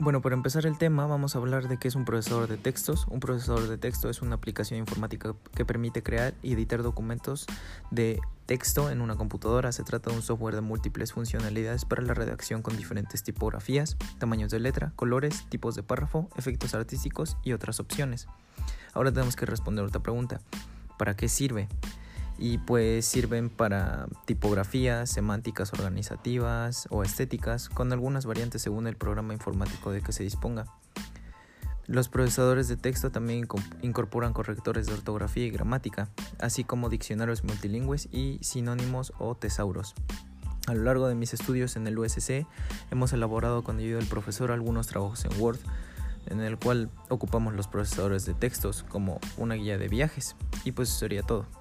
Bueno, para empezar el tema vamos a hablar de qué es un procesador de textos. Un procesador de texto es una aplicación informática que permite crear y editar documentos de texto en una computadora. Se trata de un software de múltiples funcionalidades para la redacción con diferentes tipografías, tamaños de letra, colores, tipos de párrafo, efectos artísticos y otras opciones. Ahora tenemos que responder otra pregunta. ¿Para qué sirve? Y pues sirven para tipografías, semánticas organizativas o estéticas, con algunas variantes según el programa informático de que se disponga. Los procesadores de texto también incorporan correctores de ortografía y gramática, así como diccionarios multilingües y sinónimos o tesauros. A lo largo de mis estudios en el USC hemos elaborado con ayuda del profesor algunos trabajos en Word, en el cual ocupamos los procesadores de textos como una guía de viajes. Y pues eso sería todo.